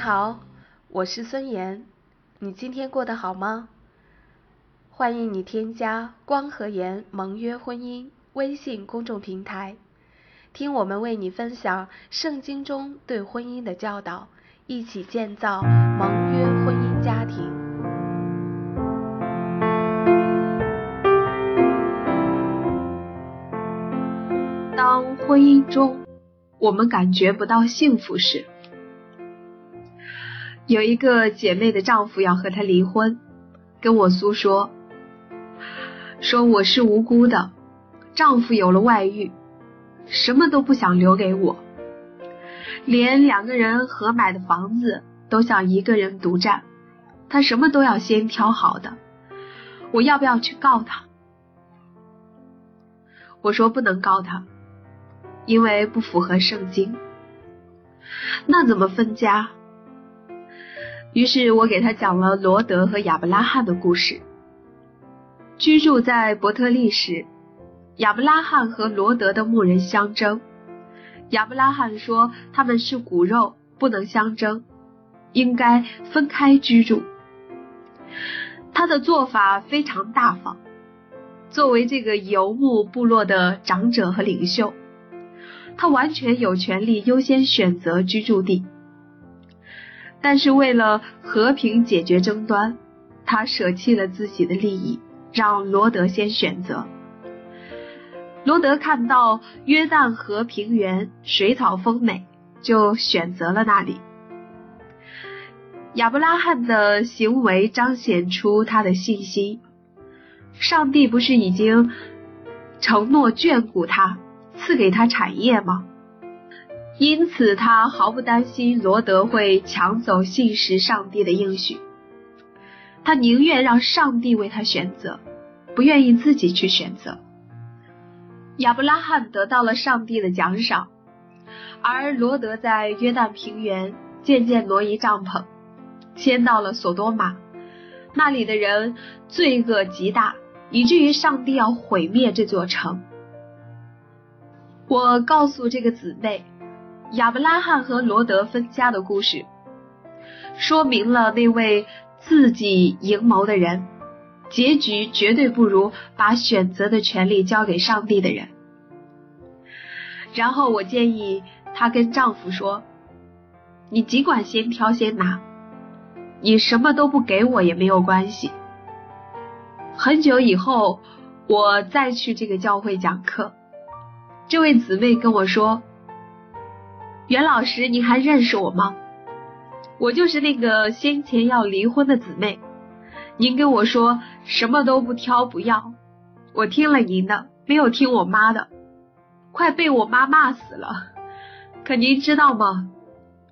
你好，我是孙岩，你今天过得好吗？欢迎你添加光和盐盟约婚姻微信公众平台，听我们为你分享圣经中对婚姻的教导，一起建造盟约婚姻家庭。当婚姻中我们感觉不到幸福时，有一个姐妹的丈夫要和她离婚，跟我诉说，说我是无辜的，丈夫有了外遇，什么都不想留给我，连两个人合买的房子都想一个人独占，他什么都要先挑好的，我要不要去告他？我说不能告他，因为不符合圣经。那怎么分家？于是我给他讲了罗德和亚伯拉罕的故事。居住在伯特利时，亚伯拉罕和罗德的牧人相争。亚伯拉罕说他们是骨肉，不能相争，应该分开居住。他的做法非常大方。作为这个游牧部落的长者和领袖，他完全有权利优先选择居住地。但是为了和平解决争端，他舍弃了自己的利益，让罗德先选择。罗德看到约旦河平原水草丰美，就选择了那里。亚伯拉罕的行为彰显出他的信心。上帝不是已经承诺眷顾他，赐给他产业吗？因此，他毫不担心罗德会抢走信实上帝的应许。他宁愿让上帝为他选择，不愿意自己去选择。亚伯拉罕得到了上帝的奖赏，而罗德在约旦平原渐渐挪移帐篷，迁到了索多玛，那里的人罪恶极大。以至于上帝要毁灭这座城。我告诉这个姊妹，亚伯拉罕和罗德分家的故事，说明了那位自己营谋的人，结局绝对不如把选择的权利交给上帝的人。然后我建议她跟丈夫说：“你尽管先挑先拿，你什么都不给我也没有关系。”很久以后，我再去这个教会讲课，这位姊妹跟我说：“袁老师，您还认识我吗？我就是那个先前要离婚的姊妹。您跟我说什么都不挑不要，我听了您的，没有听我妈的，快被我妈骂死了。可您知道吗？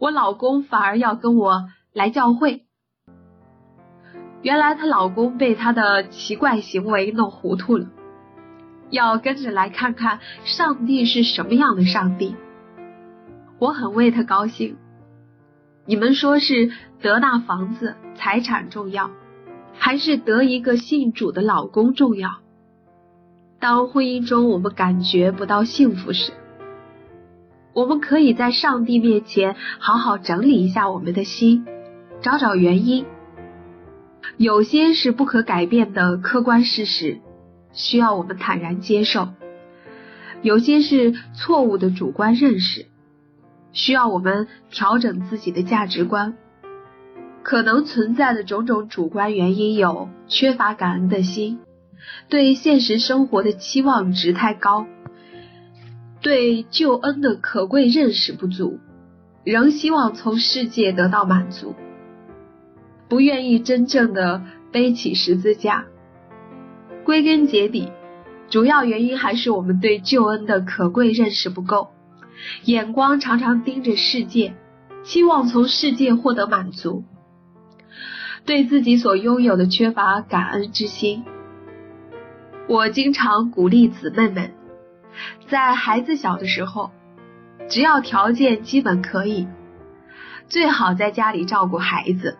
我老公反而要跟我来教会。”原来她老公被她的奇怪行为弄糊涂了，要跟着来看看上帝是什么样的上帝。我很为他高兴。你们说是得那房子财产重要，还是得一个信主的老公重要？当婚姻中我们感觉不到幸福时，我们可以在上帝面前好好整理一下我们的心，找找原因。有些是不可改变的客观事实，需要我们坦然接受；有些是错误的主观认识，需要我们调整自己的价值观。可能存在的种种主观原因有：缺乏感恩的心，对现实生活的期望值太高，对救恩的可贵认识不足，仍希望从世界得到满足。不愿意真正的背起十字架，归根结底，主要原因还是我们对救恩的可贵认识不够，眼光常常盯着世界，期望从世界获得满足，对自己所拥有的缺乏感恩之心。我经常鼓励姊妹们，在孩子小的时候，只要条件基本可以，最好在家里照顾孩子。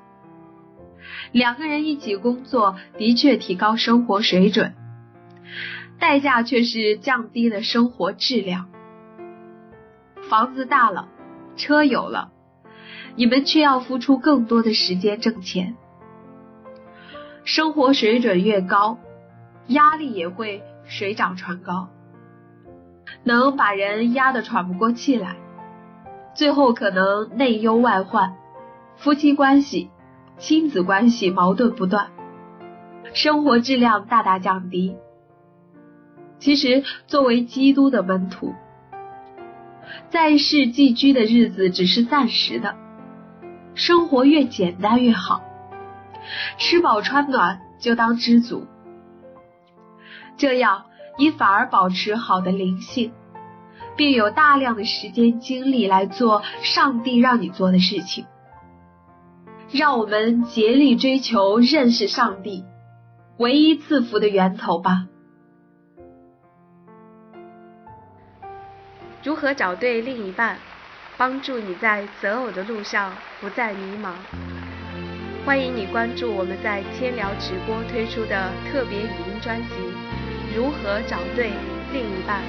两个人一起工作，的确提高生活水准。代价却是降低了生活质量。房子大了，车有了，你们却要付出更多的时间挣钱。生活水准越高，压力也会水涨船高，能把人压得喘不过气来，最后可能内忧外患，夫妻关系、亲子关系矛盾不断，生活质量大大降低。其实，作为基督的门徒，在世寄居的日子只是暂时的，生活越简单越好，吃饱穿暖就当知足，这样你反而保持好的灵性，并有大量的时间精力来做上帝让你做的事情。让我们竭力追求认识上帝，唯一赐福的源头吧。如何找对另一半，帮助你在择偶的路上不再迷茫？欢迎你关注我们在千聊直播推出的特别语音专辑《如何找对另一半》。